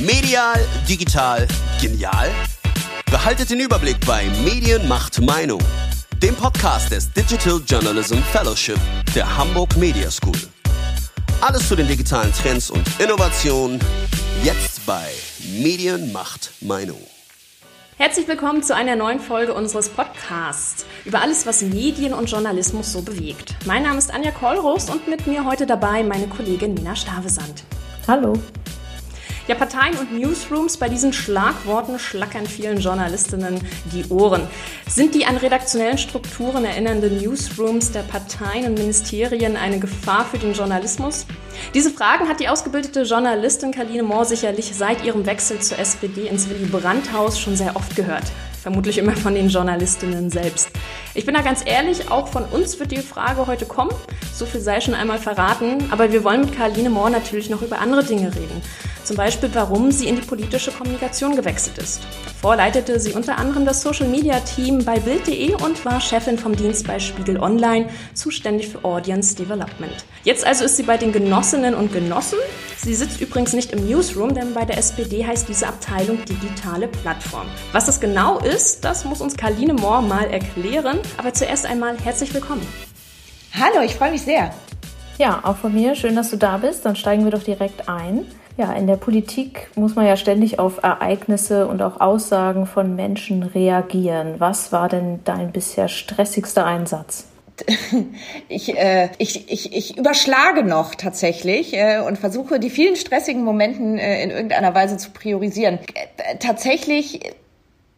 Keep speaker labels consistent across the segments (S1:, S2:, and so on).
S1: Medial, digital, genial? Behaltet den Überblick bei Medien macht Meinung, dem Podcast des Digital Journalism Fellowship der Hamburg Media School. Alles zu den digitalen Trends und Innovationen jetzt bei Medien macht Meinung.
S2: Herzlich willkommen zu einer neuen Folge unseres Podcasts über alles, was Medien und Journalismus so bewegt. Mein Name ist Anja Kollrost und mit mir heute dabei meine Kollegin Nina Stavesand.
S3: Hallo.
S2: Ja, Parteien und Newsrooms, bei diesen Schlagworten schlackern vielen Journalistinnen die Ohren. Sind die an redaktionellen Strukturen erinnernde Newsrooms der Parteien und Ministerien eine Gefahr für den Journalismus? Diese Fragen hat die ausgebildete Journalistin Karline Mohr sicherlich seit ihrem Wechsel zur SPD ins Willy Brandt-Haus schon sehr oft gehört. Vermutlich immer von den Journalistinnen selbst. Ich bin da ganz ehrlich, auch von uns wird die Frage heute kommen. So viel sei schon einmal verraten. Aber wir wollen mit Karline Mohr natürlich noch über andere Dinge reden. Zum Beispiel, warum sie in die politische Kommunikation gewechselt ist. Vorleitete sie unter anderem das Social Media Team bei Bild.de und war Chefin vom Dienst bei Spiegel Online, zuständig für Audience Development. Jetzt also ist sie bei den Genossinnen und Genossen. Sie sitzt übrigens nicht im Newsroom, denn bei der SPD heißt diese Abteilung digitale Plattform. Was das genau ist, das muss uns Karline Mohr mal erklären. Aber zuerst einmal herzlich willkommen.
S4: Hallo, ich freue mich sehr.
S3: Ja, auch von mir. Schön, dass du da bist. Dann steigen wir doch direkt ein. Ja, in der Politik muss man ja ständig auf Ereignisse und auch Aussagen von Menschen reagieren. Was war denn dein bisher stressigster Einsatz?
S4: Ich, äh, ich, ich, ich überschlage noch tatsächlich äh, und versuche die vielen stressigen Momenten äh, in irgendeiner Weise zu priorisieren. Äh, tatsächlich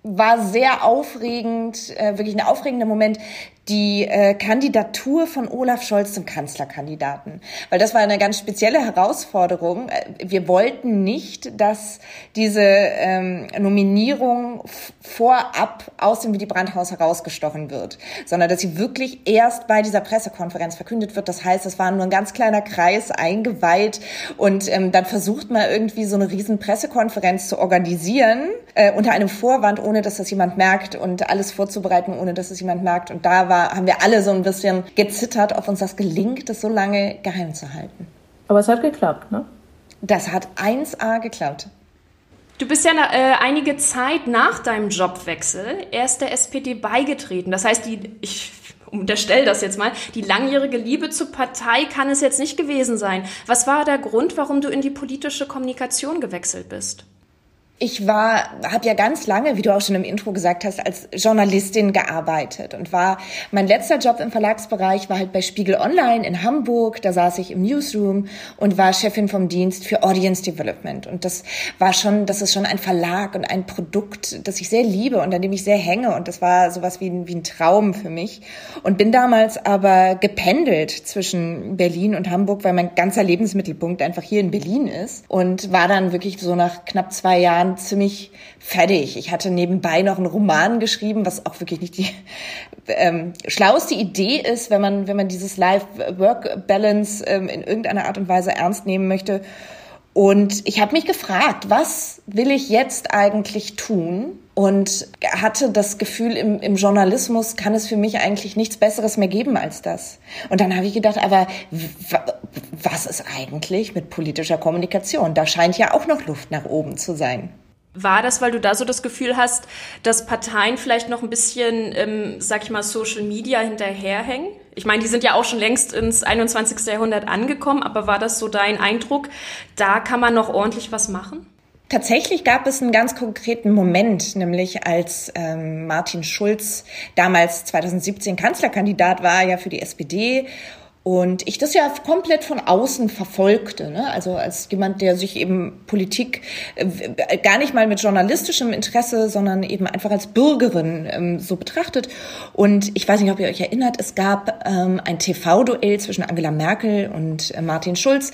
S4: war sehr aufregend, äh, wirklich ein aufregender Moment, die äh, Kandidatur von Olaf Scholz zum Kanzlerkandidaten. Weil das war eine ganz spezielle Herausforderung. Äh, wir wollten nicht, dass diese ähm, Nominierung vorab aus dem Willy Brandt-Haus herausgestochen wird, sondern dass sie wirklich erst bei dieser Pressekonferenz verkündet wird. Das heißt, es war nur ein ganz kleiner Kreis eingeweiht und ähm, dann versucht man irgendwie so eine riesen Pressekonferenz zu organisieren äh, unter einem Vorwand, ohne dass das jemand merkt und alles vorzubereiten, ohne dass es jemand merkt. Und da war haben wir alle so ein bisschen gezittert, ob uns das gelingt, das so lange geheim zu halten.
S3: Aber es hat geklappt, ne?
S4: Das hat 1A geklappt.
S2: Du bist ja äh, einige Zeit nach deinem Jobwechsel erst der SPD beigetreten. Das heißt, die, ich unterstelle das jetzt mal, die langjährige Liebe zur Partei kann es jetzt nicht gewesen sein. Was war der Grund, warum du in die politische Kommunikation gewechselt bist?
S4: Ich war, habe ja ganz lange, wie du auch schon im Intro gesagt hast, als Journalistin gearbeitet und war mein letzter Job im Verlagsbereich war halt bei Spiegel Online in Hamburg. Da saß ich im Newsroom und war Chefin vom Dienst für Audience Development. Und das war schon, das ist schon ein Verlag und ein Produkt, das ich sehr liebe und an dem ich sehr hänge. Und das war sowas wie ein, wie ein Traum für mich. Und bin damals aber gependelt zwischen Berlin und Hamburg, weil mein ganzer Lebensmittelpunkt einfach hier in Berlin ist. Und war dann wirklich so nach knapp zwei Jahren dann ziemlich fertig. Ich hatte nebenbei noch einen Roman geschrieben, was auch wirklich nicht die ähm, schlauste Idee ist, wenn man, wenn man dieses Life-Work-Balance ähm, in irgendeiner Art und Weise ernst nehmen möchte. Und ich habe mich gefragt, was will ich jetzt eigentlich tun? Und hatte das Gefühl, im, im Journalismus kann es für mich eigentlich nichts Besseres mehr geben als das. Und dann habe ich gedacht, aber was ist eigentlich mit politischer Kommunikation? Da scheint ja auch noch Luft nach oben zu sein.
S2: War das, weil du da so das Gefühl hast, dass Parteien vielleicht noch ein bisschen, ähm, sag ich mal, Social Media hinterherhängen? Ich meine, die sind ja auch schon längst ins 21. Jahrhundert angekommen, aber war das so dein Eindruck, da kann man noch ordentlich was machen?
S4: Tatsächlich gab es einen ganz konkreten Moment, nämlich als ähm, Martin Schulz damals 2017 Kanzlerkandidat war, ja für die SPD und ich das ja komplett von außen verfolgte, ne? also als jemand, der sich eben Politik äh, gar nicht mal mit journalistischem Interesse, sondern eben einfach als Bürgerin ähm, so betrachtet. Und ich weiß nicht, ob ihr euch erinnert, es gab ähm, ein TV-Duell zwischen Angela Merkel und äh, Martin Schulz.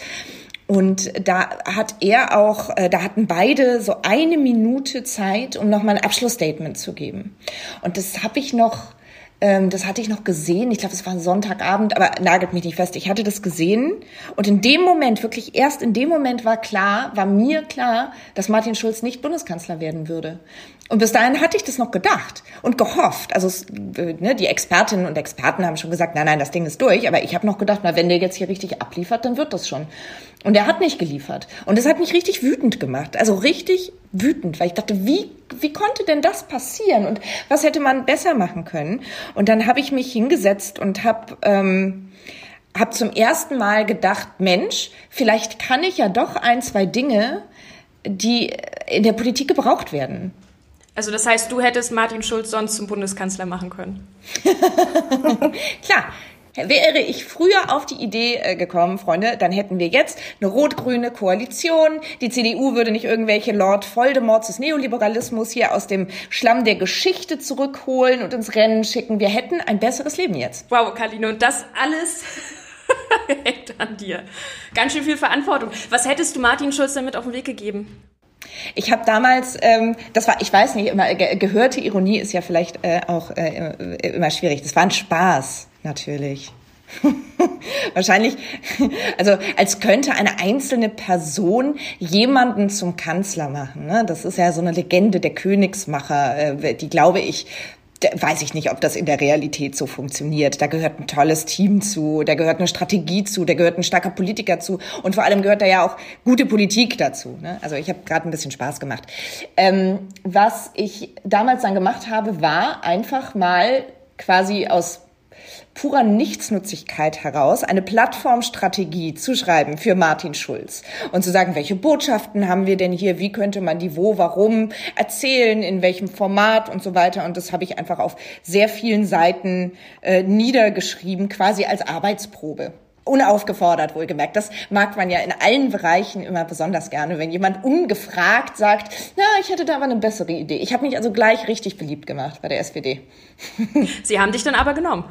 S4: Und da hat er auch, äh, da hatten beide so eine Minute Zeit, um nochmal ein Abschlussstatement zu geben. Und das habe ich noch ähm, das hatte ich noch gesehen. Ich glaube, es war ein Sonntagabend, aber nagelt mich nicht fest. Ich hatte das gesehen. Und in dem Moment, wirklich erst in dem Moment war klar, war mir klar, dass Martin Schulz nicht Bundeskanzler werden würde. Und bis dahin hatte ich das noch gedacht und gehofft. Also ne, die Expertinnen und Experten haben schon gesagt, nein, nein, das Ding ist durch. Aber ich habe noch gedacht, na, wenn der jetzt hier richtig abliefert, dann wird das schon. Und er hat nicht geliefert. Und das hat mich richtig wütend gemacht. Also richtig wütend, weil ich dachte, wie, wie konnte denn das passieren? Und was hätte man besser machen können? Und dann habe ich mich hingesetzt und habe... Ähm, habe zum ersten Mal gedacht, Mensch, vielleicht kann ich ja doch ein, zwei Dinge, die in der Politik gebraucht werden.
S2: Also das heißt, du hättest Martin Schulz sonst zum Bundeskanzler machen können.
S4: Klar. Wäre ich früher auf die Idee äh, gekommen, Freunde, dann hätten wir jetzt eine rot-grüne Koalition. Die CDU würde nicht irgendwelche Lord Voldemorts des Neoliberalismus hier aus dem Schlamm der Geschichte zurückholen und ins Rennen schicken. Wir hätten ein besseres Leben jetzt.
S2: Wow, Karline, und das alles hängt an dir. Ganz schön viel Verantwortung. Was hättest du Martin Schulz damit auf den Weg gegeben?
S4: Ich habe damals, ähm, das war, ich weiß nicht, immer ge gehörte Ironie ist ja vielleicht äh, auch äh, immer schwierig. Das war ein Spaß, natürlich. Wahrscheinlich, also als könnte eine einzelne Person jemanden zum Kanzler machen. Ne? Das ist ja so eine Legende der Königsmacher, äh, die, glaube ich, weiß ich nicht, ob das in der Realität so funktioniert. Da gehört ein tolles Team zu, da gehört eine Strategie zu, da gehört ein starker Politiker zu und vor allem gehört da ja auch gute Politik dazu. Ne? Also ich habe gerade ein bisschen Spaß gemacht. Ähm, was ich damals dann gemacht habe, war einfach mal quasi aus purer Nichtsnutzigkeit heraus eine Plattformstrategie zu schreiben für Martin Schulz und zu sagen, welche Botschaften haben wir denn hier, wie könnte man die wo, warum erzählen, in welchem Format und so weiter. Und das habe ich einfach auf sehr vielen Seiten äh, niedergeschrieben, quasi als Arbeitsprobe unaufgefordert wohlgemerkt. Das mag man ja in allen Bereichen immer besonders gerne, wenn jemand ungefragt sagt, na, ich hätte da aber eine bessere Idee. Ich habe mich also gleich richtig beliebt gemacht bei der SPD.
S2: Sie haben dich dann aber genommen.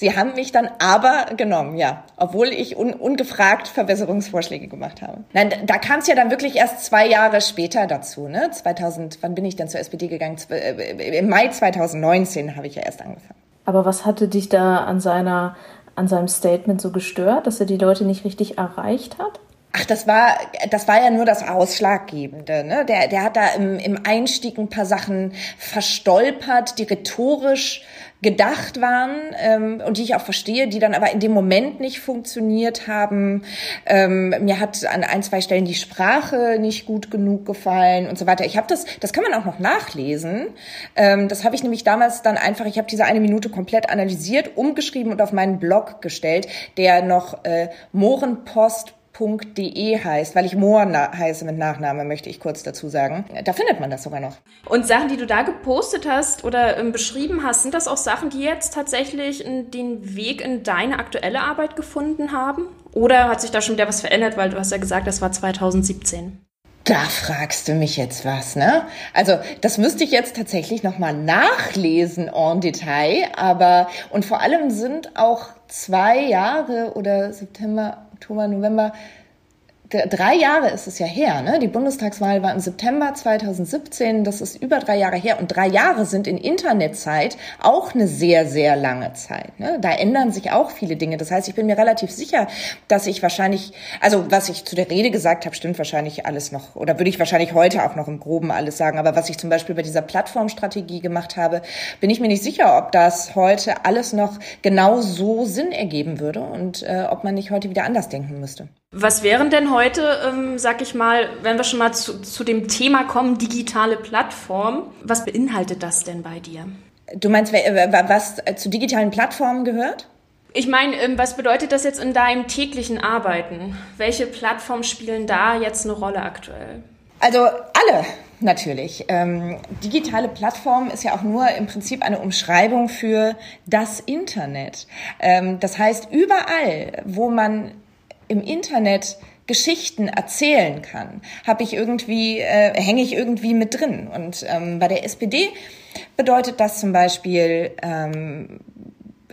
S4: Sie haben mich dann aber genommen, ja, obwohl ich un ungefragt Verbesserungsvorschläge gemacht habe. Nein, da kam es ja dann wirklich erst zwei Jahre später dazu, ne? 2000, wann bin ich denn zur SPD gegangen? Äh, Im Mai 2019 habe ich ja erst angefangen.
S3: Aber was hatte dich da an seiner, an seinem Statement so gestört, dass er die Leute nicht richtig erreicht hat?
S4: Ach, das war, das war ja nur das Ausschlaggebende. Ne? Der, der hat da im, im Einstieg ein paar Sachen verstolpert, die rhetorisch gedacht waren ähm, und die ich auch verstehe, die dann aber in dem Moment nicht funktioniert haben. Ähm, mir hat an ein, zwei Stellen die Sprache nicht gut genug gefallen und so weiter. Ich habe das, das kann man auch noch nachlesen. Ähm, das habe ich nämlich damals dann einfach, ich habe diese eine Minute komplett analysiert, umgeschrieben und auf meinen Blog gestellt, der noch äh, Mohrenpost De heißt, weil ich Mohr heiße mit Nachname, möchte ich kurz dazu sagen. Da findet man das sogar noch.
S2: Und Sachen, die du da gepostet hast oder ähm, beschrieben hast, sind das auch Sachen, die jetzt tatsächlich den Weg in deine aktuelle Arbeit gefunden haben? Oder hat sich da schon wieder was verändert, weil du hast ja gesagt, das war 2017?
S4: Da fragst du mich jetzt was, ne? Also, das müsste ich jetzt tatsächlich nochmal nachlesen en Detail, aber, und vor allem sind auch zwei Jahre oder September, Oktober, November, drei Jahre ist es ja her, ne? Die Bundestagswahl war im September 2017, das ist über drei Jahre her. Und drei Jahre sind in Internetzeit auch eine sehr, sehr lange Zeit. Ne? Da ändern sich auch viele Dinge. Das heißt, ich bin mir relativ sicher, dass ich wahrscheinlich, also was ich zu der Rede gesagt habe, stimmt wahrscheinlich alles noch, oder würde ich wahrscheinlich heute auch noch im Groben alles sagen. Aber was ich zum Beispiel bei dieser Plattformstrategie gemacht habe, bin ich mir nicht sicher, ob das heute alles noch genau so Sinn ergeben würde und äh, ob man nicht heute wieder anders denken müsste.
S2: Was wären denn heute, ähm, sag ich mal, wenn wir schon mal zu, zu dem Thema kommen, digitale Plattform, was beinhaltet das denn bei dir?
S4: Du meinst, was zu digitalen Plattformen gehört?
S2: Ich meine, ähm, was bedeutet das jetzt in deinem täglichen Arbeiten? Welche Plattformen spielen da jetzt eine Rolle aktuell?
S4: Also alle natürlich. Ähm, digitale Plattform ist ja auch nur im Prinzip eine Umschreibung für das Internet. Ähm, das heißt, überall, wo man im Internet Geschichten erzählen kann, habe ich irgendwie, äh, hänge ich irgendwie mit drin. Und ähm, bei der SPD bedeutet das zum Beispiel, ähm,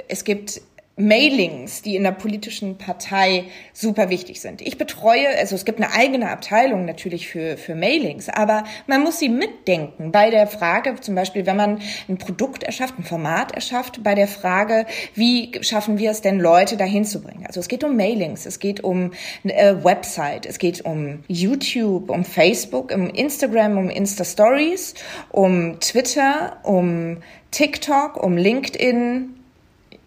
S4: es gibt Mailings, die in der politischen Partei super wichtig sind. Ich betreue, also es gibt eine eigene Abteilung natürlich für, für Mailings, aber man muss sie mitdenken bei der Frage, zum Beispiel, wenn man ein Produkt erschafft, ein Format erschafft, bei der Frage, wie schaffen wir es denn, Leute dahin zu bringen? Also es geht um Mailings, es geht um eine äh, Website, es geht um YouTube, um Facebook, um Instagram, um Insta Stories, um Twitter, um TikTok, um LinkedIn,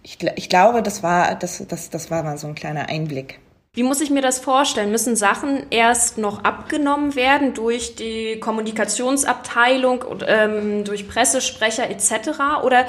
S4: ich, ich glaube, das war, das, das, das war mal so ein kleiner Einblick.
S2: Wie muss ich mir das vorstellen? Müssen Sachen erst noch abgenommen werden durch die Kommunikationsabteilung, ähm, durch Pressesprecher etc.? Oder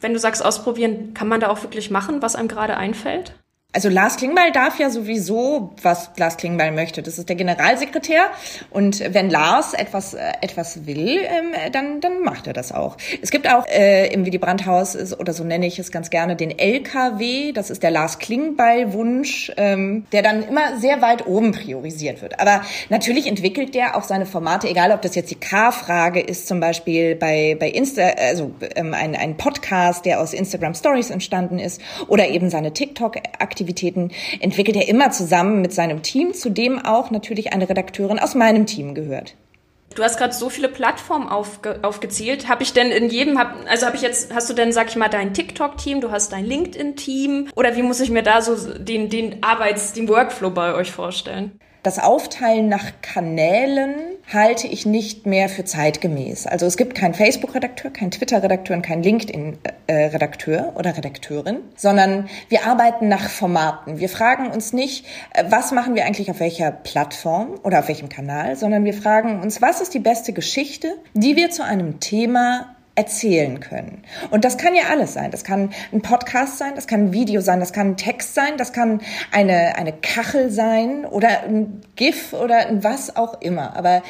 S2: wenn du sagst ausprobieren, kann man da auch wirklich machen, was einem gerade einfällt?
S4: Also Lars Klingbeil darf ja sowieso, was Lars Klingbeil möchte. Das ist der Generalsekretär. Und wenn Lars etwas, äh, etwas will, ähm, dann, dann macht er das auch. Es gibt auch äh, im Willy Brandt-Haus, oder so nenne ich es ganz gerne, den LKW. Das ist der Lars Klingbeil-Wunsch, ähm, der dann immer sehr weit oben priorisiert wird. Aber natürlich entwickelt der auch seine Formate, egal ob das jetzt die K-Frage ist, zum Beispiel bei, bei Insta, also ähm, ein, ein Podcast, der aus Instagram Stories entstanden ist, oder eben seine TikTok-Aktivität Aktivitäten entwickelt er immer zusammen mit seinem Team, zu dem auch natürlich eine Redakteurin aus meinem Team gehört.
S2: Du hast gerade so viele Plattformen aufge aufgezählt. Habe ich denn in jedem, hab, also habe ich jetzt, hast du denn, sag ich mal, dein TikTok-Team, du hast dein LinkedIn-Team oder wie muss ich mir da so den, den Arbeits-, den Workflow bei euch vorstellen?
S4: Das Aufteilen nach Kanälen halte ich nicht mehr für zeitgemäß. Also es gibt keinen Facebook-Redakteur, keinen Twitter-Redakteur und keinen LinkedIn-Redakteur oder Redakteurin, sondern wir arbeiten nach Formaten. Wir fragen uns nicht, äh, was machen wir eigentlich auf welcher Plattform oder auf welchem Kanal, sondern wir fragen uns, was ist die beste Geschichte, die wir zu einem Thema erzählen können. Und das kann ja alles sein. Das kann ein Podcast sein, das kann ein Video sein, das kann ein Text sein, das kann eine, eine Kachel sein oder ein GIF oder ein was auch immer. Aber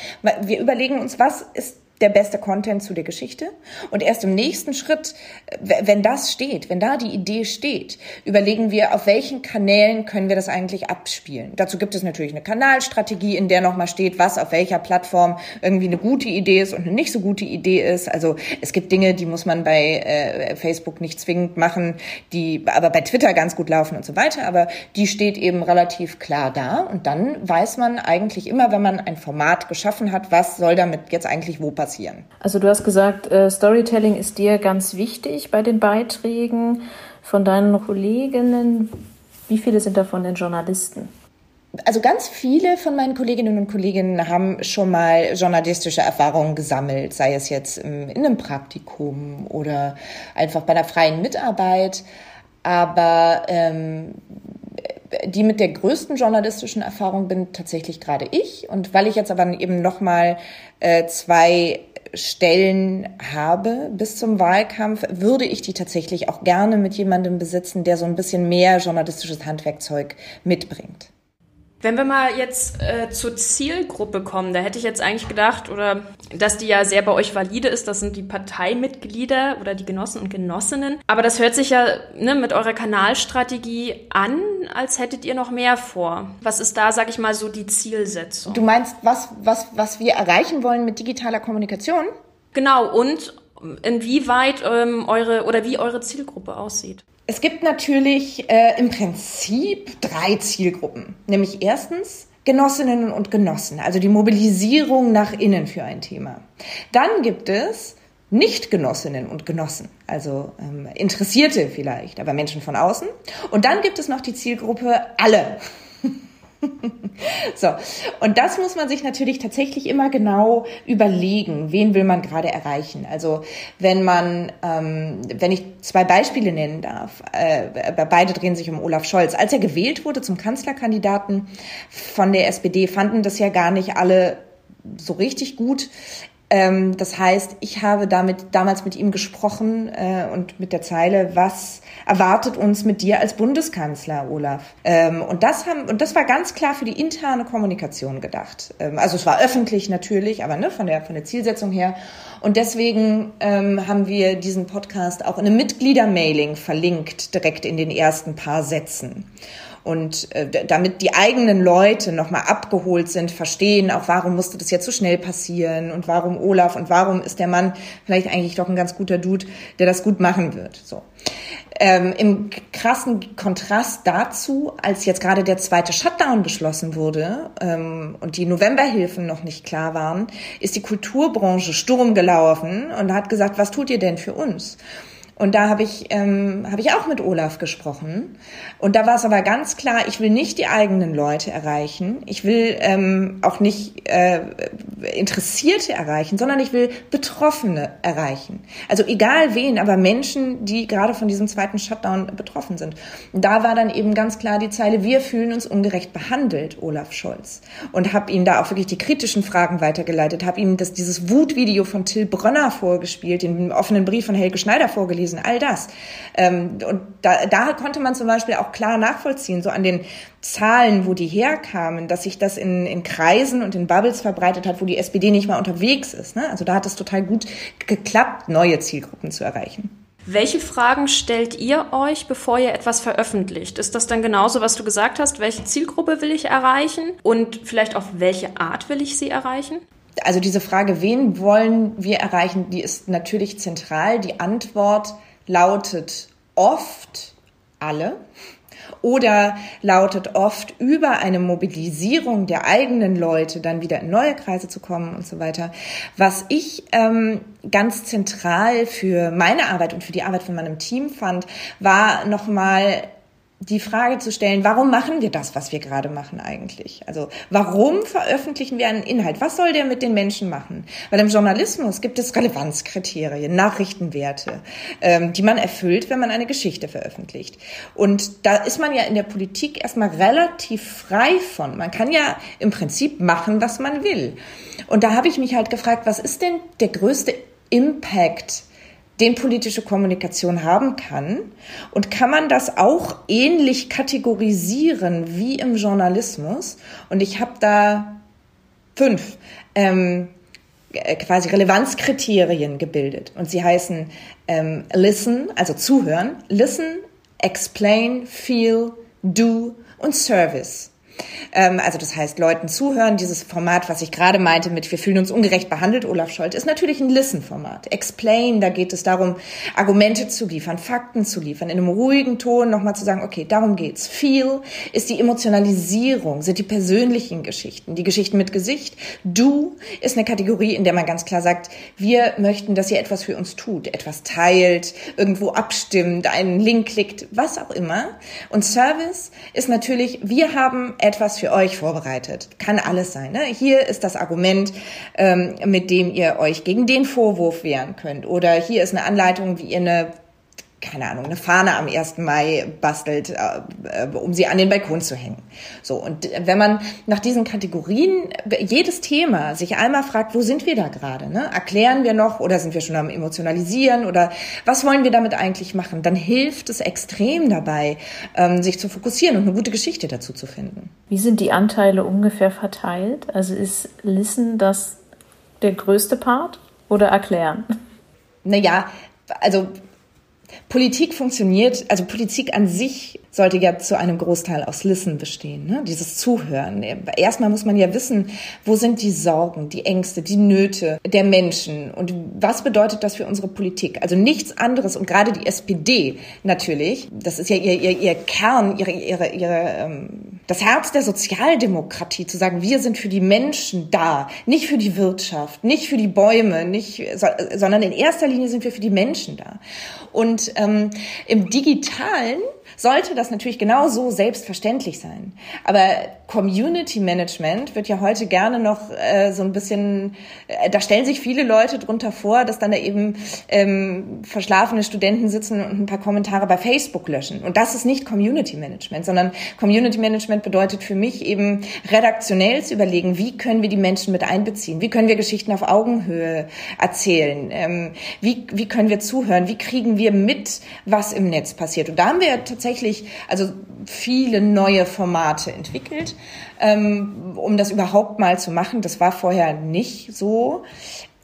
S4: wir überlegen uns, was ist der beste Content zu der Geschichte. Und erst im nächsten Schritt, wenn das steht, wenn da die Idee steht, überlegen wir, auf welchen Kanälen können wir das eigentlich abspielen. Dazu gibt es natürlich eine Kanalstrategie, in der nochmal steht, was auf welcher Plattform irgendwie eine gute Idee ist und eine nicht so gute Idee ist. Also es gibt Dinge, die muss man bei äh, Facebook nicht zwingend machen, die aber bei Twitter ganz gut laufen und so weiter. Aber die steht eben relativ klar da. Und dann weiß man eigentlich immer, wenn man ein Format geschaffen hat, was soll damit jetzt eigentlich wo passieren passieren.
S3: Also du hast gesagt, äh, Storytelling ist dir ganz wichtig bei den Beiträgen von deinen Kolleginnen. Wie viele sind davon denn Journalisten?
S4: Also ganz viele von meinen Kolleginnen und Kollegen haben schon mal journalistische Erfahrungen gesammelt, sei es jetzt in einem Praktikum oder einfach bei der freien Mitarbeit. Aber ähm, die mit der größten journalistischen Erfahrung bin tatsächlich gerade ich. Und weil ich jetzt aber eben nochmal äh, zwei Stellen habe bis zum Wahlkampf, würde ich die tatsächlich auch gerne mit jemandem besitzen, der so ein bisschen mehr journalistisches Handwerkzeug mitbringt.
S2: Wenn wir mal jetzt äh, zur Zielgruppe kommen, da hätte ich jetzt eigentlich gedacht, oder dass die ja sehr bei euch valide ist, das sind die Parteimitglieder oder die Genossen und Genossinnen. Aber das hört sich ja ne, mit eurer Kanalstrategie an, als hättet ihr noch mehr vor. Was ist da, sag ich mal, so die Zielsetzung?
S4: Du meinst, was, was, was wir erreichen wollen mit digitaler Kommunikation?
S2: Genau, und inwieweit ähm, eure oder wie eure Zielgruppe aussieht.
S4: Es gibt natürlich äh, im Prinzip drei Zielgruppen. Nämlich erstens Genossinnen und Genossen, also die Mobilisierung nach innen für ein Thema. Dann gibt es Nicht-Genossinnen und Genossen, also ähm, Interessierte vielleicht, aber Menschen von außen. Und dann gibt es noch die Zielgruppe alle. so, und das muss man sich natürlich tatsächlich immer genau überlegen, wen will man gerade erreichen. Also wenn man, ähm, wenn ich zwei Beispiele nennen darf, äh, beide drehen sich um Olaf Scholz. Als er gewählt wurde zum Kanzlerkandidaten von der SPD, fanden das ja gar nicht alle so richtig gut. Ähm, das heißt, ich habe damit damals mit ihm gesprochen äh, und mit der Zeile, was erwartet uns mit dir als Bundeskanzler, Olaf? Ähm, und das haben und das war ganz klar für die interne Kommunikation gedacht. Ähm, also es war öffentlich natürlich, aber ne, von der von der Zielsetzung her. Und deswegen ähm, haben wir diesen Podcast auch in einem Mitgliedermailing verlinkt, direkt in den ersten paar Sätzen und äh, damit die eigenen Leute nochmal abgeholt sind, verstehen, auch warum musste das jetzt so schnell passieren und warum Olaf und warum ist der Mann vielleicht eigentlich doch ein ganz guter Dude, der das gut machen wird. So. ähm, im krassen Kontrast dazu, als jetzt gerade der zweite Shutdown beschlossen wurde ähm, und die Novemberhilfen noch nicht klar waren, ist die Kulturbranche Sturm gelaufen und hat gesagt, was tut ihr denn für uns? Und da habe ich, ähm, hab ich auch mit Olaf gesprochen. Und da war es aber ganz klar, ich will nicht die eigenen Leute erreichen. Ich will ähm, auch nicht äh, Interessierte erreichen, sondern ich will Betroffene erreichen. Also egal wen, aber Menschen, die gerade von diesem zweiten Shutdown betroffen sind. Und da war dann eben ganz klar die Zeile, wir fühlen uns ungerecht behandelt, Olaf Scholz. Und habe ihm da auch wirklich die kritischen Fragen weitergeleitet, habe ihm das, dieses Wutvideo von Till Brönner vorgespielt, den offenen Brief von Helge Schneider vorgelesen gewesen, all das. Ähm, und da, da konnte man zum Beispiel auch klar nachvollziehen, so an den Zahlen, wo die herkamen, dass sich das in, in Kreisen und in Bubbles verbreitet hat, wo die SPD nicht mal unterwegs ist. Ne? Also da hat es total gut geklappt, neue Zielgruppen zu erreichen.
S2: Welche Fragen stellt ihr euch, bevor ihr etwas veröffentlicht? Ist das dann genauso, was du gesagt hast? Welche Zielgruppe will ich erreichen? Und vielleicht auf welche Art will ich sie erreichen?
S4: Also diese Frage, wen wollen wir erreichen, die ist natürlich zentral. Die Antwort lautet oft alle oder lautet oft über eine Mobilisierung der eigenen Leute dann wieder in neue Kreise zu kommen und so weiter. Was ich ähm, ganz zentral für meine Arbeit und für die Arbeit von meinem Team fand, war nochmal die Frage zu stellen, warum machen wir das, was wir gerade machen eigentlich? Also warum veröffentlichen wir einen Inhalt? Was soll der mit den Menschen machen? Weil im Journalismus gibt es Relevanzkriterien, Nachrichtenwerte, ähm, die man erfüllt, wenn man eine Geschichte veröffentlicht. Und da ist man ja in der Politik erstmal relativ frei von. Man kann ja im Prinzip machen, was man will. Und da habe ich mich halt gefragt, was ist denn der größte Impact, den politische Kommunikation haben kann. Und kann man das auch ähnlich kategorisieren wie im Journalismus? Und ich habe da fünf ähm, äh, quasi Relevanzkriterien gebildet. Und sie heißen ähm, Listen, also zuhören, Listen, Explain, Feel, Do und Service. Ähm, also das heißt, Leuten zuhören. Dieses Format, was ich gerade meinte mit wir fühlen uns ungerecht behandelt, Olaf Scholz, ist natürlich ein Listen-Format. Explain, da geht es darum, Argumente zu liefern, Fakten zu liefern, in einem ruhigen Ton nochmal zu sagen, okay, darum geht's. Feel ist die Emotionalisierung, sind die persönlichen Geschichten, die Geschichten mit Gesicht. Do ist eine Kategorie, in der man ganz klar sagt, wir möchten, dass ihr etwas für uns tut, etwas teilt, irgendwo abstimmt, einen Link klickt, was auch immer. Und Service ist natürlich, wir haben etwas für euch vorbereitet. Kann alles sein. Ne? Hier ist das Argument, ähm, mit dem ihr euch gegen den Vorwurf wehren könnt. Oder hier ist eine Anleitung, wie ihr eine keine Ahnung, eine Fahne am 1. Mai bastelt, äh, äh, um sie an den Balkon zu hängen. So, und wenn man nach diesen Kategorien jedes Thema sich einmal fragt, wo sind wir da gerade? Ne? Erklären wir noch oder sind wir schon am Emotionalisieren oder was wollen wir damit eigentlich machen? Dann hilft es extrem dabei, ähm, sich zu fokussieren und eine gute Geschichte dazu zu finden.
S3: Wie sind die Anteile ungefähr verteilt? Also ist Listen das der größte Part oder erklären?
S4: Naja, also Politik funktioniert, also Politik an sich sollte ja zu einem Großteil aus Listen bestehen, ne? dieses Zuhören. Erstmal muss man ja wissen, wo sind die Sorgen, die Ängste, die Nöte der Menschen und was bedeutet das für unsere Politik? Also nichts anderes und gerade die SPD natürlich, das ist ja ihr, ihr, ihr Kern, ihre, ihre, ihre, ähm, das Herz der Sozialdemokratie, zu sagen, wir sind für die Menschen da, nicht für die Wirtschaft, nicht für die Bäume, nicht, sondern in erster Linie sind wir für die Menschen da. Und ähm, im digitalen sollte das natürlich genauso selbstverständlich sein. Aber Community Management wird ja heute gerne noch äh, so ein bisschen, äh, da stellen sich viele Leute drunter vor, dass dann da eben ähm, verschlafene Studenten sitzen und ein paar Kommentare bei Facebook löschen. Und das ist nicht Community Management, sondern Community Management bedeutet für mich eben redaktionell zu überlegen, wie können wir die Menschen mit einbeziehen, wie können wir Geschichten auf Augenhöhe erzählen, ähm, wie, wie können wir zuhören, wie kriegen wir mit, was im Netz passiert. Und da haben wir tatsächlich also viele neue Formate entwickelt, ähm, um das überhaupt mal zu machen. Das war vorher nicht so.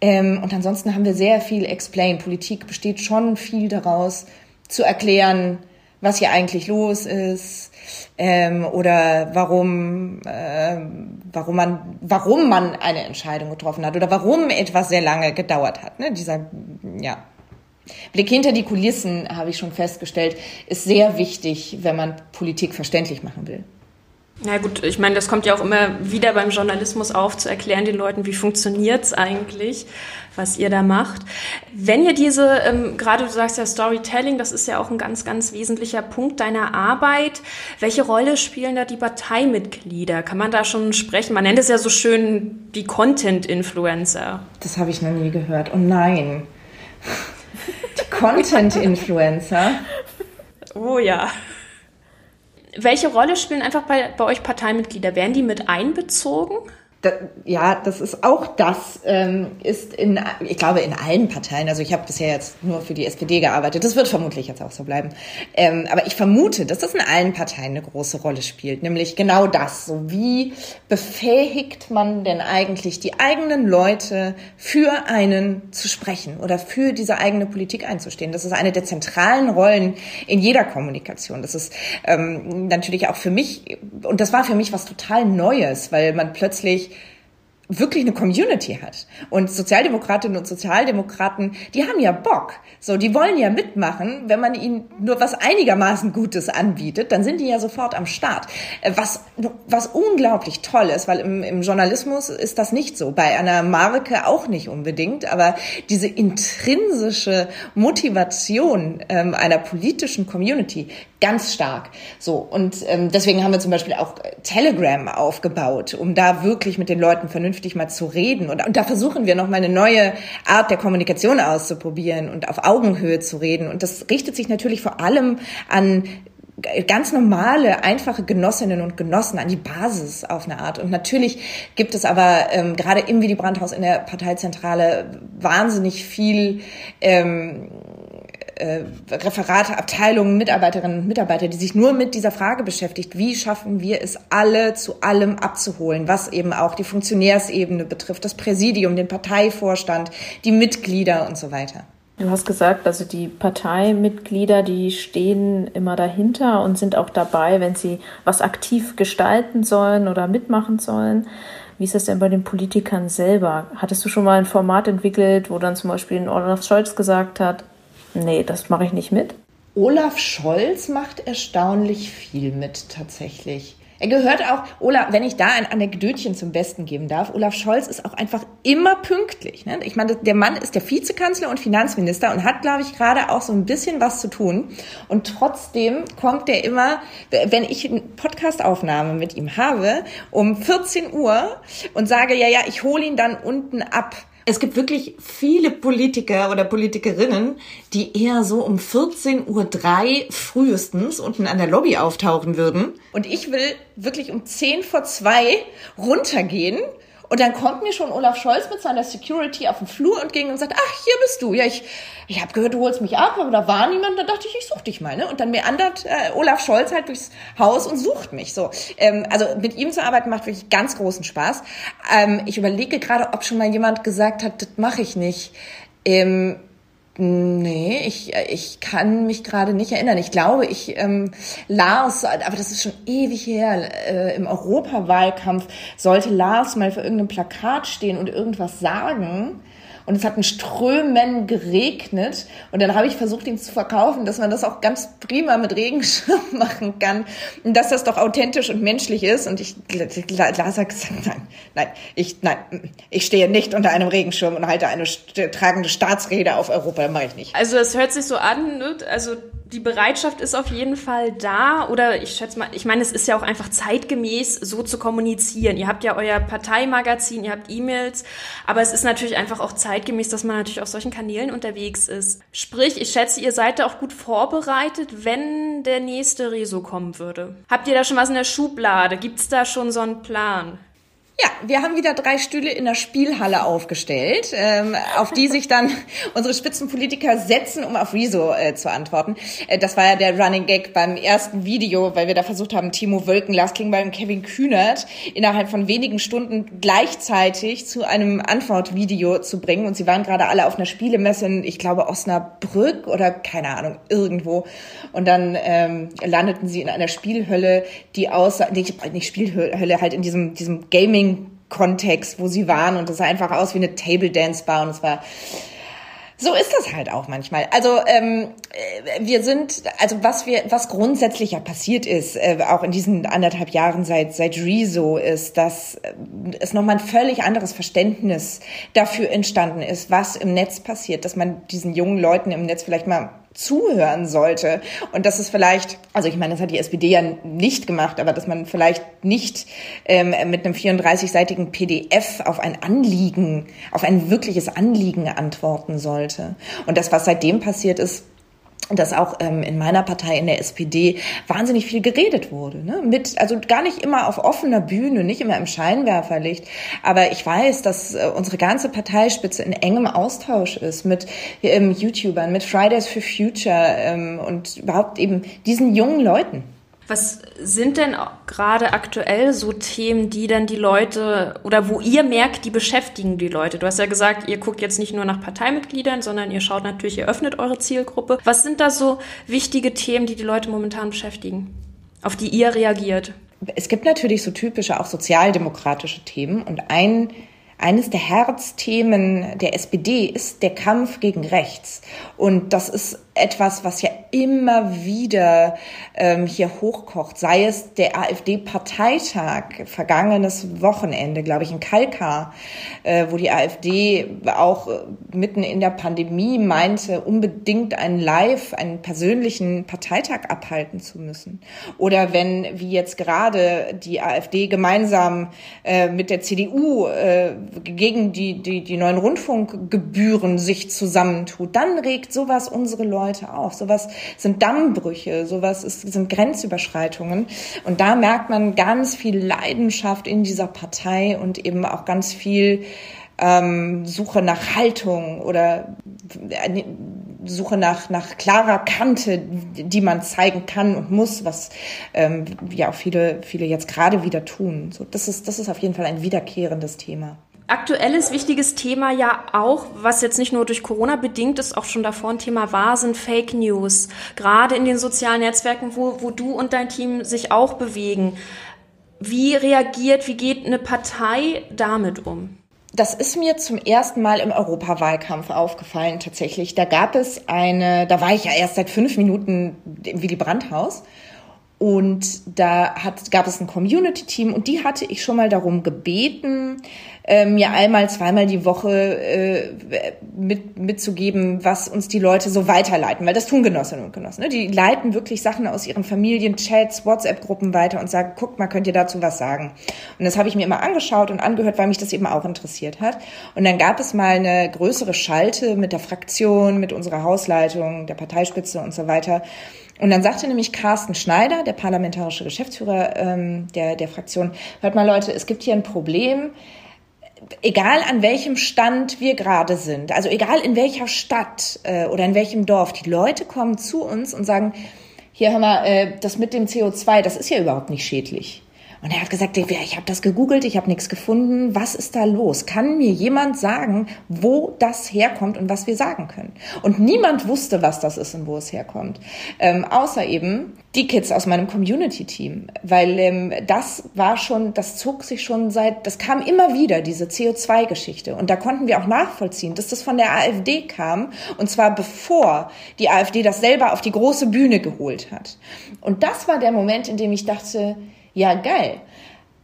S4: Ähm, und ansonsten haben wir sehr viel Explain. Politik besteht schon viel daraus, zu erklären, was hier eigentlich los ist ähm, oder warum, äh, warum, man, warum man eine Entscheidung getroffen hat oder warum etwas sehr lange gedauert hat. Ne? Dieser, ja, Blick hinter die Kulissen, habe ich schon festgestellt, ist sehr wichtig, wenn man Politik verständlich machen will.
S2: Na gut, ich meine, das kommt ja auch immer wieder beim Journalismus auf, zu erklären den Leuten, wie funktioniert's eigentlich, was ihr da macht. Wenn ihr diese, ähm, gerade du sagst ja Storytelling, das ist ja auch ein ganz, ganz wesentlicher Punkt deiner Arbeit. Welche Rolle spielen da die Parteimitglieder? Kann man da schon sprechen? Man nennt es ja so schön die Content-Influencer.
S4: Das habe ich noch nie gehört. Oh nein. Content-Influencer.
S2: Oh ja. Welche Rolle spielen einfach bei, bei euch Parteimitglieder? Werden die mit einbezogen?
S4: Da, ja, das ist auch das, ähm, ist in, ich glaube, in allen Parteien, also ich habe bisher jetzt nur für die SPD gearbeitet, das wird vermutlich jetzt auch so bleiben, ähm, aber ich vermute, dass das in allen Parteien eine große Rolle spielt, nämlich genau das, so wie befähigt man denn eigentlich die eigenen Leute für einen zu sprechen oder für diese eigene Politik einzustehen. Das ist eine der zentralen Rollen in jeder Kommunikation. Das ist ähm, natürlich auch für mich, und das war für mich was total Neues, weil man plötzlich wirklich eine Community hat. Und Sozialdemokratinnen und Sozialdemokraten, die haben ja Bock. So, die wollen ja mitmachen. Wenn man ihnen nur was einigermaßen Gutes anbietet, dann sind die ja sofort am Start. Äh, was, was unglaublich toll ist, weil im, im Journalismus ist das nicht so. Bei einer Marke auch nicht unbedingt. Aber diese intrinsische Motivation ähm, einer politischen Community, ganz stark. So und ähm, deswegen haben wir zum Beispiel auch Telegram aufgebaut, um da wirklich mit den Leuten vernünftig mal zu reden und, und da versuchen wir noch mal eine neue Art der Kommunikation auszuprobieren und auf Augenhöhe zu reden und das richtet sich natürlich vor allem an ganz normale, einfache Genossinnen und Genossen an die Basis auf eine Art. Und natürlich gibt es aber ähm, gerade im Willy Brandt-Haus in der Parteizentrale wahnsinnig viel ähm, äh, Referate, Abteilungen, Mitarbeiterinnen und Mitarbeiter, die sich nur mit dieser Frage beschäftigt, wie schaffen wir es alle zu allem abzuholen, was eben auch die Funktionärsebene betrifft, das Präsidium, den Parteivorstand, die Mitglieder und so weiter.
S3: Du hast gesagt, also die Parteimitglieder, die stehen immer dahinter und sind auch dabei, wenn sie was aktiv gestalten sollen oder mitmachen sollen. Wie ist das denn bei den Politikern selber? Hattest du schon mal ein Format entwickelt, wo dann zum Beispiel Olaf Scholz gesagt hat, Nee, das mache ich nicht mit.
S4: Olaf Scholz macht erstaunlich viel mit tatsächlich. Er gehört auch, Olaf, wenn ich da ein Anekdötchen zum Besten geben darf, Olaf Scholz ist auch einfach immer pünktlich. Ne? Ich meine, der Mann ist der Vizekanzler und Finanzminister und hat, glaube ich, gerade auch so ein bisschen was zu tun. Und trotzdem kommt er immer, wenn ich eine Podcastaufnahme mit ihm habe, um 14 Uhr und sage, ja, ja, ich hole ihn dann unten ab es gibt wirklich viele Politiker oder Politikerinnen, die eher so um 14.03 Uhr frühestens unten an der Lobby auftauchen würden. Und ich will wirklich um 10 vor 2 runtergehen und dann kommt mir schon Olaf Scholz mit seiner Security auf den Flur und ging und sagt, ach, hier bist du. Ja, ich, ich habe gehört, du holst mich ab, aber da war niemand. Da dachte ich, ich such dich mal. Ne? Und dann meandert äh, Olaf Scholz halt durchs Haus und sucht mich. So, ähm, Also mit ihm zu arbeiten macht wirklich ganz großen Spaß. Ähm, ich überlege gerade, ob schon mal jemand gesagt hat, das mache ich nicht. Ähm, Nee, ich, ich kann mich gerade nicht erinnern. Ich glaube, ich ähm, Lars, aber das ist schon ewig her, äh, im Europawahlkampf sollte Lars mal für irgendein Plakat stehen und irgendwas sagen und es hat in Strömen geregnet. Und dann habe ich versucht, ihm zu verkaufen, dass man das auch ganz prima mit Regenschirm machen kann und dass das doch authentisch und menschlich ist. Und ich, Lars hat gesagt, nein, nein, ich, nein, ich stehe nicht unter einem Regenschirm und halte eine tragende Staatsrede auf Europa, das mache ich nicht.
S2: Also es hört sich so an, ne? also die Bereitschaft ist auf jeden Fall da oder ich schätze mal, ich meine, es ist ja auch einfach zeitgemäß so zu kommunizieren. Ihr habt ja euer Parteimagazin, ihr habt E-Mails, aber es ist natürlich einfach auch zeitgemäß, dass man natürlich auf solchen Kanälen unterwegs ist. Sprich, ich schätze, ihr seid da auch gut vorbereitet, wenn der nächste Reso kommen würde. Habt ihr da schon was in der Schublade? Gibt's da schon so einen Plan?
S4: Ja, wir haben wieder drei Stühle in der Spielhalle aufgestellt, ähm, auf die sich dann unsere Spitzenpolitiker setzen, um auf Rezo äh, zu antworten. Äh, das war ja der Running Gag beim ersten Video, weil wir da versucht haben, Timo Wölken, Lars Klingbeil und Kevin Kühnert innerhalb von wenigen Stunden gleichzeitig zu einem Antwortvideo zu bringen. Und sie waren gerade alle auf einer Spielemesse in, ich glaube, Osnabrück oder keine Ahnung, irgendwo. Und dann ähm, landeten sie in einer Spielhölle, die aussah, nicht, nicht Spielhölle, halt in diesem, diesem Gaming Kontext, wo sie waren und das sah einfach aus wie eine Table Dance Bar und es war So ist das halt auch manchmal. Also ähm, äh, wir sind, also was wir, was grundsätzlich ja passiert ist, äh, auch in diesen anderthalb Jahren seit seit Rezo, ist, dass äh, es nochmal ein völlig anderes Verständnis dafür entstanden ist, was im Netz passiert, dass man diesen jungen Leuten im Netz vielleicht mal zuhören sollte. Und das ist vielleicht, also ich meine, das hat die SPD ja nicht gemacht, aber dass man vielleicht nicht ähm, mit einem 34-seitigen PDF auf ein Anliegen, auf ein wirkliches Anliegen antworten sollte. Und das, was seitdem passiert ist, dass auch ähm, in meiner Partei, in der SPD, wahnsinnig viel geredet wurde. Ne? Mit, also gar nicht immer auf offener Bühne, nicht immer im Scheinwerferlicht. Aber ich weiß, dass äh, unsere ganze Parteispitze in engem Austausch ist mit ähm, YouTubern, mit Fridays for Future ähm, und überhaupt eben diesen jungen Leuten.
S2: Was sind denn gerade aktuell so Themen, die dann die Leute oder wo ihr merkt, die beschäftigen die Leute? Du hast ja gesagt, ihr guckt jetzt nicht nur nach Parteimitgliedern, sondern ihr schaut natürlich, ihr öffnet eure Zielgruppe. Was sind da so wichtige Themen, die die Leute momentan beschäftigen, auf die ihr reagiert?
S4: Es gibt natürlich so typische auch sozialdemokratische Themen und ein eines der Herzthemen der SPD ist der Kampf gegen rechts. Und das ist etwas, was ja immer wieder ähm, hier hochkocht, sei es der AfD-Parteitag vergangenes Wochenende, glaube ich, in Kalkar, äh, wo die AfD auch äh, mitten in der Pandemie meinte, unbedingt einen Live, einen persönlichen Parteitag abhalten zu müssen. Oder wenn, wie jetzt gerade, die AfD gemeinsam äh, mit der CDU äh, gegen die, die, die neuen Rundfunkgebühren sich zusammentut, dann regt sowas unsere Leute Leute auf. Sowas sind Dammbrüche, sowas ist, sind Grenzüberschreitungen. Und da merkt man ganz viel Leidenschaft in dieser Partei und eben auch ganz viel ähm, Suche nach Haltung oder äh, Suche nach, nach klarer Kante, die man zeigen kann und muss, was ähm, ja auch viele, viele jetzt gerade wieder tun. So, das ist, das ist auf jeden Fall ein wiederkehrendes Thema.
S2: Aktuelles wichtiges Thema ja auch, was jetzt nicht nur durch Corona bedingt ist, auch schon davor ein Thema war, sind Fake News. Gerade in den sozialen Netzwerken, wo, wo du und dein Team sich auch bewegen. Wie reagiert, wie geht eine Partei damit um?
S4: Das ist mir zum ersten Mal im Europawahlkampf aufgefallen, tatsächlich. Da gab es eine, da war ich ja erst seit fünf Minuten im Willy Brandt-Haus. Und da hat, gab es ein Community-Team und die hatte ich schon mal darum gebeten, äh, mir einmal, zweimal die Woche äh, mit, mitzugeben, was uns die Leute so weiterleiten. Weil das tun Genossinnen und Genossen. Ne? Die leiten wirklich Sachen aus ihren Familien, Chats, WhatsApp-Gruppen weiter und sagen, guck mal, könnt ihr dazu was sagen? Und das habe ich mir immer angeschaut und angehört, weil mich das eben auch interessiert hat. Und dann gab es mal eine größere Schalte mit der Fraktion, mit unserer Hausleitung, der Parteispitze und so weiter. Und dann sagte nämlich Carsten Schneider, der parlamentarische Geschäftsführer ähm, der, der Fraktion, hört mal Leute, es gibt hier ein Problem, egal an welchem Stand wir gerade sind, also egal in welcher Stadt äh, oder in welchem Dorf, die Leute kommen zu uns und sagen, hier hör mal, äh, das mit dem CO2, das ist ja überhaupt nicht schädlich. Und er hat gesagt, ich habe das gegoogelt, ich habe nichts gefunden. Was ist da los? Kann mir jemand sagen, wo das herkommt und was wir sagen können? Und niemand wusste, was das ist und wo es herkommt. Ähm, außer eben die Kids aus meinem Community-Team. Weil ähm, das war schon, das zog sich schon seit, das kam immer wieder, diese CO2-Geschichte. Und da konnten wir auch nachvollziehen, dass das von der AfD kam. Und zwar bevor die AfD das selber auf die große Bühne geholt hat. Und das war der Moment, in dem ich dachte, ja, geil.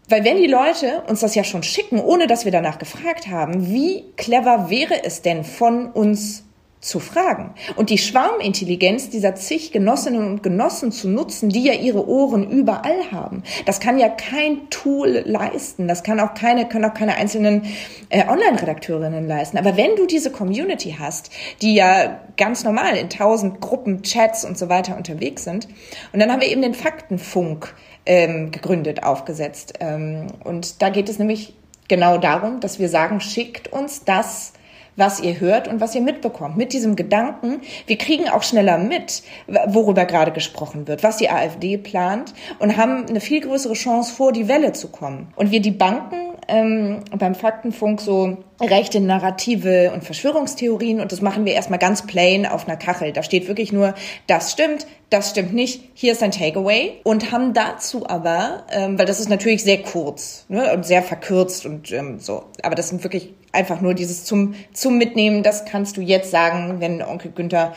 S4: Weil wenn die Leute uns das ja schon schicken, ohne dass wir danach gefragt haben, wie clever wäre es denn von uns zu fragen und die Schwarmintelligenz dieser zig Genossinnen und Genossen zu nutzen, die ja ihre Ohren überall haben. Das kann ja kein Tool leisten. Das kann auch keine, können auch keine einzelnen äh, Online-Redakteurinnen leisten. Aber wenn du diese Community hast, die ja ganz normal in tausend Gruppen, Chats und so weiter unterwegs sind, und dann haben wir eben den Faktenfunk ähm, gegründet, aufgesetzt. Ähm, und da geht es nämlich genau darum, dass wir sagen, schickt uns das, was ihr hört und was ihr mitbekommt. Mit diesem Gedanken, wir kriegen auch schneller mit, worüber gerade gesprochen wird, was die AfD plant und haben eine viel größere Chance, vor die Welle zu kommen. Und wir die Banken ähm, beim Faktenfunk so rechte Narrative und Verschwörungstheorien und das machen wir erstmal ganz plain auf einer Kachel. Da steht wirklich nur, das stimmt, das stimmt nicht, hier ist ein Takeaway und haben dazu aber, ähm, weil das ist natürlich sehr kurz ne, und sehr verkürzt und ähm, so, aber das sind wirklich einfach nur dieses zum, zum Mitnehmen, das kannst du jetzt sagen, wenn Onkel Günther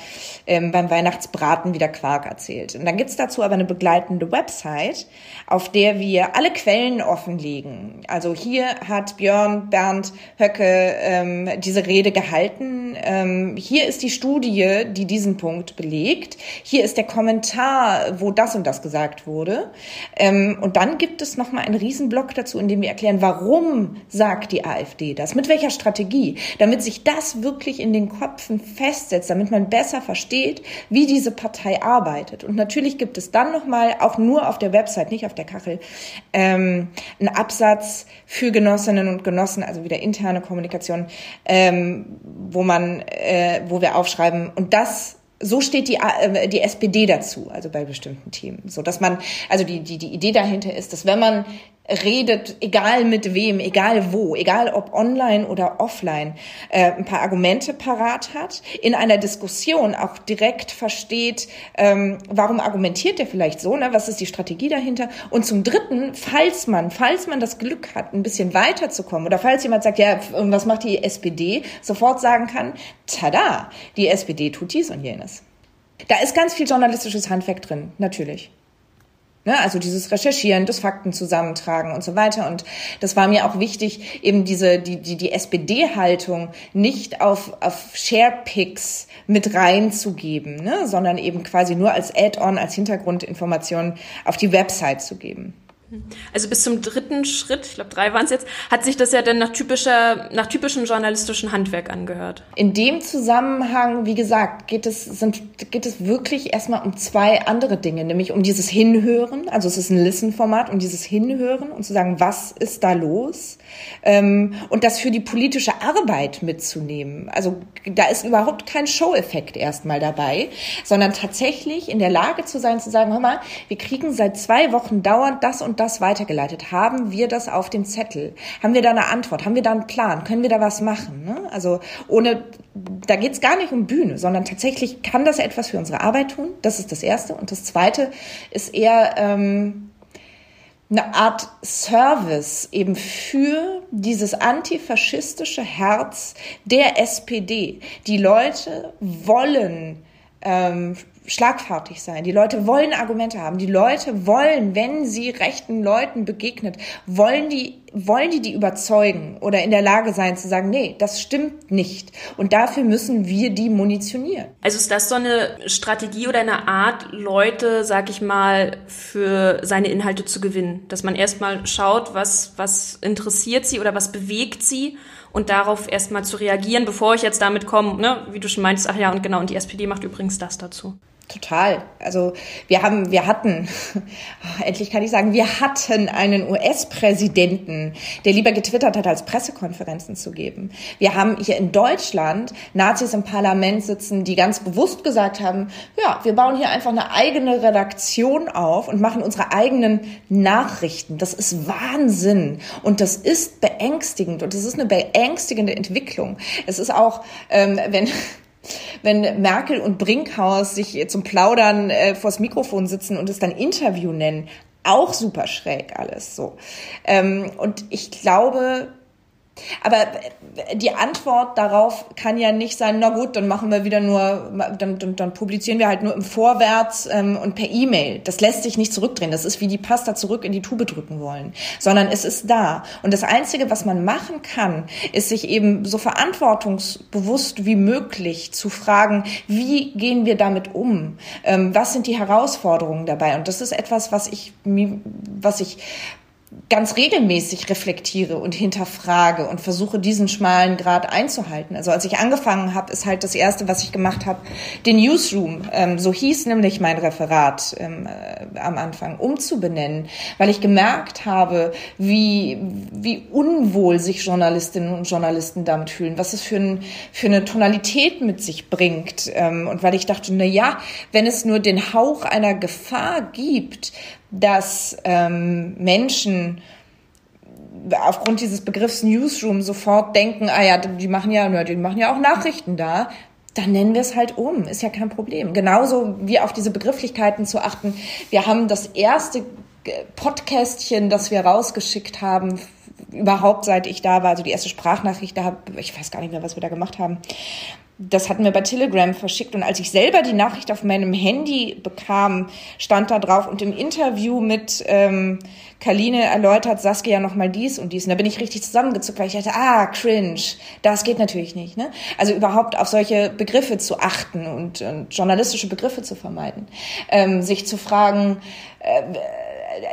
S4: ähm, beim Weihnachtsbraten wieder Quark erzählt. Und dann gibt's dazu aber eine begleitende Website, auf der wir alle Quellen offenlegen. Also hier hat Björn, Bernd, Höcke ähm, diese Rede gehalten. Ähm, hier ist die Studie, die diesen Punkt belegt. Hier ist der Kommentar, wo das und das gesagt wurde. Ähm, und dann gibt es nochmal einen Riesenblock dazu, in dem wir erklären, warum sagt die AfD das, mit welcher Strategie, damit sich das wirklich in den Köpfen festsetzt, damit man besser versteht, wie diese Partei arbeitet. Und natürlich gibt es dann nochmal, auch nur auf der Website, nicht auf der Kachel, ähm, einen Absatz für Genossinnen und Genossen, also wieder interne Kommunikation, ähm, wo man, äh, wo wir aufschreiben, und das so steht die, äh, die SPD dazu, also bei bestimmten Themen. So dass man, also die, die, die Idee dahinter ist, dass wenn man redet, egal mit wem, egal wo, egal ob online oder offline, äh, ein paar Argumente parat hat, in einer Diskussion auch direkt versteht, ähm, warum argumentiert der vielleicht so, ne? was ist die Strategie dahinter? Und zum Dritten, falls man, falls man das Glück hat, ein bisschen weiterzukommen oder falls jemand sagt, ja, was macht die SPD, sofort sagen kann, tada, die SPD tut dies und jenes. Da ist ganz viel journalistisches Handwerk drin, natürlich. Ne? Also dieses Recherchieren, das Fakten zusammentragen und so weiter. Und das war mir auch wichtig, eben diese, die, die, die SPD-Haltung nicht auf, auf Share-Picks mit reinzugeben, ne? sondern eben quasi nur als Add-on, als Hintergrundinformation auf die Website zu geben.
S2: Also bis zum dritten Schritt, ich glaube drei waren es jetzt, hat sich das ja dann nach typischer, nach typischem journalistischen Handwerk angehört.
S4: In dem Zusammenhang, wie gesagt, geht es, sind, geht es wirklich erstmal um zwei andere Dinge, nämlich um dieses Hinhören, also es ist ein Listen-Format, um dieses Hinhören und zu sagen, was ist da los? Ähm, und das für die politische Arbeit mitzunehmen. Also da ist überhaupt kein Show-Effekt erstmal dabei, sondern tatsächlich in der Lage zu sein, zu sagen, hör mal, wir kriegen seit zwei Wochen dauernd das und das weitergeleitet? Haben wir das auf dem Zettel? Haben wir da eine Antwort? Haben wir da einen Plan? Können wir da was machen? Ne? Also ohne, da geht's gar nicht um Bühne, sondern tatsächlich kann das etwas für unsere Arbeit tun. Das ist das Erste. Und das Zweite ist eher ähm, eine Art Service eben für dieses antifaschistische Herz der SPD. Die Leute wollen ähm, schlagfertig sein. Die Leute wollen Argumente haben. Die Leute wollen, wenn sie rechten Leuten begegnet, wollen die, wollen die die überzeugen oder in der Lage sein zu sagen, nee, das stimmt nicht. Und dafür müssen wir die munitionieren.
S2: Also ist das so eine Strategie oder eine Art, Leute, sag ich mal, für seine Inhalte zu gewinnen? Dass man erstmal schaut, was, was interessiert sie oder was bewegt sie und darauf erstmal zu reagieren, bevor ich jetzt damit komme, ne, wie du schon meinst, ach ja, und genau, und die SPD macht übrigens das dazu.
S4: Total. Also wir haben, wir hatten, endlich kann ich sagen, wir hatten einen US-Präsidenten, der lieber getwittert hat, als Pressekonferenzen zu geben. Wir haben hier in Deutschland Nazis im Parlament sitzen, die ganz bewusst gesagt haben, ja, wir bauen hier einfach eine eigene Redaktion auf und machen unsere eigenen Nachrichten. Das ist Wahnsinn und das ist beängstigend und das ist eine beängstigende Entwicklung. Es ist auch, ähm, wenn wenn Merkel und Brinkhaus sich zum Plaudern äh, vors Mikrofon sitzen und es dann Interview nennen, auch super schräg alles so. Ähm, und ich glaube, aber die Antwort darauf kann ja nicht sein, na gut, dann machen wir wieder nur, dann, dann, dann publizieren wir halt nur im Vorwärts ähm, und per E-Mail. Das lässt sich nicht zurückdrehen. Das ist wie die Pasta zurück in die Tube drücken wollen, sondern es ist da. Und das Einzige, was man machen kann, ist sich eben so verantwortungsbewusst wie möglich zu fragen, wie gehen wir damit um? Ähm, was sind die Herausforderungen dabei? Und das ist etwas, was ich, was ich ganz regelmäßig reflektiere und hinterfrage und versuche diesen schmalen Grad einzuhalten. Also als ich angefangen habe, ist halt das erste, was ich gemacht habe, den Newsroom, ähm, so hieß nämlich mein Referat ähm, äh, am Anfang, umzubenennen, weil ich gemerkt habe, wie wie unwohl sich Journalistinnen und Journalisten damit fühlen, was es für, ein, für eine Tonalität mit sich bringt ähm, und weil ich dachte, na ja, wenn es nur den Hauch einer Gefahr gibt, dass ähm, Menschen aufgrund dieses Begriffs Newsroom sofort denken, ah ja, die machen ja, die machen ja auch Nachrichten da dann nennen wir es halt um. Ist ja kein Problem. Genauso wie auf diese Begrifflichkeiten zu achten. Wir haben das erste Podcastchen, das wir rausgeschickt haben, überhaupt seit ich da war, also die erste Sprachnachricht, da habe ich weiß gar nicht mehr, was wir da gemacht haben das hatten wir bei Telegram verschickt und als ich selber die Nachricht auf meinem Handy bekam, stand da drauf und im Interview mit ähm, Kaline erläutert Saskia nochmal dies und dies. Und da bin ich richtig zusammengezuckt, weil ich dachte, ah, cringe, das geht natürlich nicht. Ne? Also überhaupt auf solche Begriffe zu achten und, und journalistische Begriffe zu vermeiden. Ähm, sich zu fragen, äh,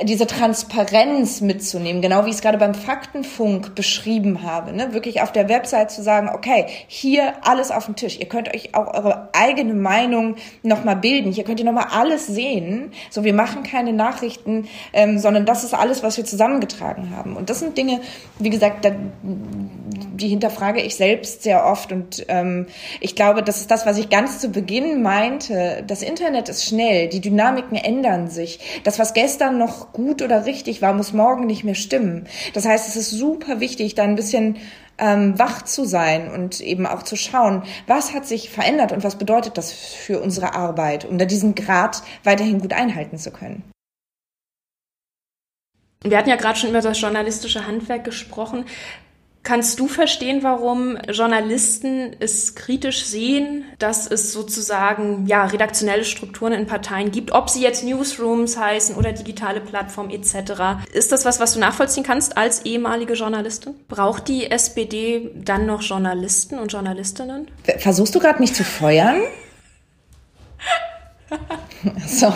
S4: diese Transparenz mitzunehmen, genau wie ich es gerade beim Faktenfunk beschrieben habe, ne? wirklich auf der Website zu sagen, okay, hier alles auf dem Tisch. Ihr könnt euch auch eure eigene Meinung nochmal bilden. Hier könnt ihr nochmal alles sehen. So, wir machen keine Nachrichten, ähm, sondern das ist alles, was wir zusammengetragen haben. Und das sind Dinge, wie gesagt, da, die hinterfrage ich selbst sehr oft. Und ähm, ich glaube, das ist das, was ich ganz zu Beginn meinte. Das Internet ist schnell, die Dynamiken ändern sich. Das, was gestern noch noch gut oder richtig war, muss morgen nicht mehr stimmen. Das heißt, es ist super wichtig, da ein bisschen ähm, wach zu sein und eben auch zu schauen, was hat sich verändert und was bedeutet das für unsere Arbeit, um da diesen Grad weiterhin gut einhalten zu können.
S2: Wir hatten ja gerade schon über das journalistische Handwerk gesprochen. Kannst du verstehen, warum Journalisten es kritisch sehen, dass es sozusagen ja redaktionelle Strukturen in Parteien gibt, ob sie jetzt Newsrooms heißen oder digitale Plattformen etc. Ist das was, was du nachvollziehen kannst als ehemalige Journalistin? Braucht die SPD dann noch Journalisten und Journalistinnen?
S4: Versuchst du gerade mich zu feuern?
S2: so.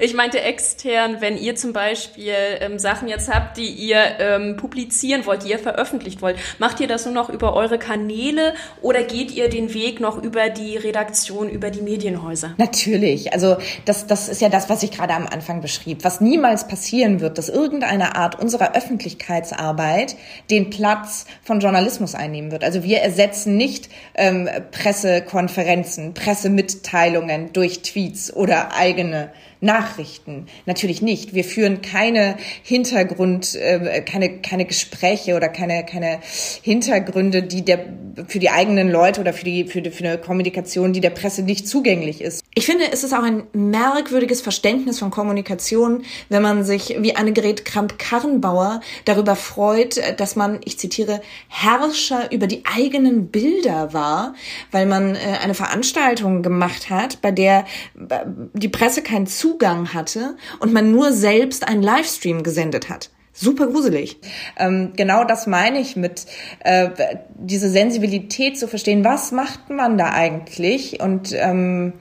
S2: Ich meinte extern, wenn ihr zum Beispiel ähm, Sachen jetzt habt, die ihr ähm, publizieren wollt, die ihr veröffentlicht wollt, macht ihr das nur noch über eure Kanäle oder geht ihr den Weg noch über die Redaktion, über die Medienhäuser?
S4: Natürlich. Also das, das ist ja das, was ich gerade am Anfang beschrieb. Was niemals passieren wird, dass irgendeine Art unserer Öffentlichkeitsarbeit den Platz von Journalismus einnehmen wird. Also wir ersetzen nicht ähm, Pressekonferenzen, Pressemitteilungen durch Tweets oder eigene Nachrichten. Natürlich nicht. Wir führen keine Hintergrund, äh, keine, keine Gespräche oder keine, keine Hintergründe, die der, für die eigenen Leute oder für die, für die, für eine Kommunikation, die der Presse nicht zugänglich ist. Ich finde, es ist auch ein merkwürdiges Verständnis von Kommunikation, wenn man sich wie Annegret Kramp-Karrenbauer darüber freut, dass man, ich zitiere, Herrscher über die eigenen Bilder war, weil man äh, eine Veranstaltung gemacht hat, bei der äh, die Presse keinen Zugang Zugang hatte und man nur selbst einen Livestream gesendet hat. Super gruselig. Ähm, genau das meine ich mit äh, diese Sensibilität zu verstehen. Was macht man da eigentlich? Und ähm,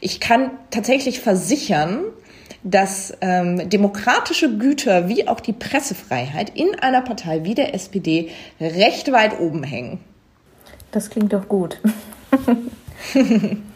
S4: ich kann tatsächlich versichern, dass ähm, demokratische Güter wie auch die Pressefreiheit in einer Partei wie der SPD recht weit oben hängen.
S3: Das klingt doch gut.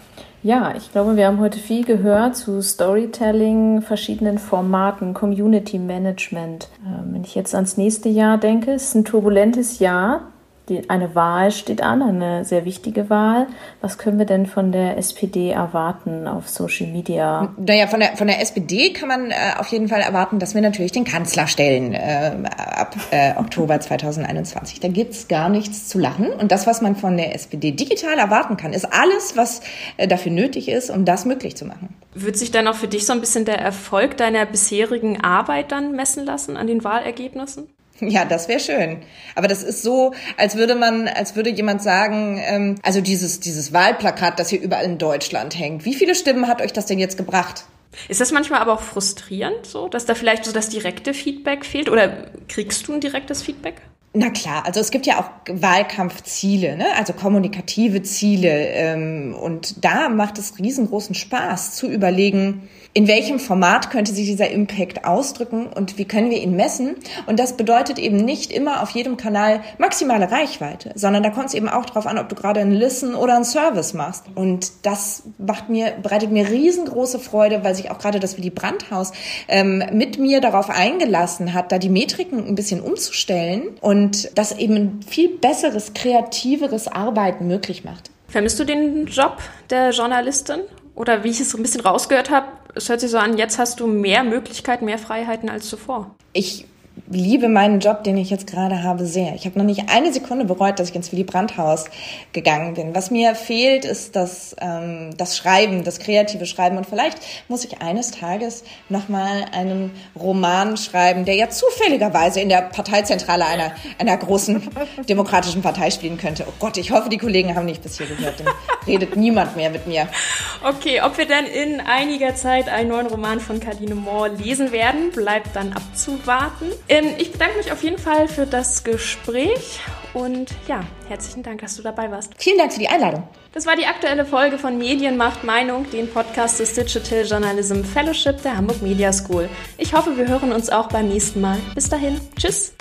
S3: Ja, ich glaube, wir haben heute viel gehört zu Storytelling, verschiedenen Formaten, Community Management. Ähm, wenn ich jetzt ans nächste Jahr denke, ist ein turbulentes Jahr. Die, eine Wahl steht an, eine sehr wichtige Wahl. Was können wir denn von der SPD erwarten auf Social Media?
S4: Naja, von der, von der SPD kann man äh, auf jeden Fall erwarten, dass wir natürlich den Kanzler stellen äh, ab äh, Oktober 2021. Da gibt's gar nichts zu lachen. Und das, was man von der SPD digital erwarten kann, ist alles, was äh, dafür nötig ist, um das möglich zu machen.
S2: Wird sich dann auch für dich so ein bisschen der Erfolg deiner bisherigen Arbeit dann messen lassen an den Wahlergebnissen?
S4: Ja, das wäre schön. Aber das ist so, als würde man, als würde jemand sagen, ähm, also dieses, dieses Wahlplakat, das hier überall in Deutschland hängt, wie viele Stimmen hat euch das denn jetzt gebracht?
S2: Ist das manchmal aber auch frustrierend, so, dass da vielleicht so das direkte Feedback fehlt? Oder kriegst du ein direktes Feedback?
S4: Na klar, also es gibt ja auch Wahlkampfziele, ne? also kommunikative Ziele. Ähm, und da macht es riesengroßen Spaß zu überlegen, in welchem Format könnte sich dieser Impact ausdrücken und wie können wir ihn messen. Und das bedeutet eben nicht immer auf jedem Kanal maximale Reichweite, sondern da kommt es eben auch darauf an, ob du gerade einen Listen oder einen Service machst. Und das macht mir, bereitet mir riesengroße Freude, weil sich auch gerade das Willy Brandt-Haus ähm, mit mir darauf eingelassen hat, da die Metriken ein bisschen umzustellen und das eben ein viel besseres, kreativeres Arbeiten möglich macht.
S2: Vermisst du den Job der Journalistin? Oder wie ich es so ein bisschen rausgehört habe, es hört sich so an, jetzt hast du mehr Möglichkeiten, mehr Freiheiten als zuvor.
S4: Ich liebe meinen Job, den ich jetzt gerade habe, sehr. Ich habe noch nicht eine Sekunde bereut, dass ich ins Willy Brandt-Haus gegangen bin. Was mir fehlt, ist das, ähm, das Schreiben, das kreative Schreiben. Und vielleicht muss ich eines Tages nochmal einen Roman schreiben, der ja zufälligerweise in der Parteizentrale einer, einer großen demokratischen Partei spielen könnte. Oh Gott, ich hoffe, die Kollegen haben nicht bis hier gehört. Dann redet niemand mehr mit mir.
S2: Okay, ob wir dann in einiger Zeit einen neuen Roman von Kadine Moore lesen werden, bleibt dann abzuwarten. Ähm, ich bedanke mich auf jeden Fall für das Gespräch und ja, herzlichen Dank, dass du dabei warst.
S4: Vielen Dank für die Einladung.
S2: Das war die aktuelle Folge von Medienmacht Meinung, den Podcast des Digital Journalism Fellowship der Hamburg Media School. Ich hoffe, wir hören uns auch beim nächsten Mal. Bis dahin, tschüss.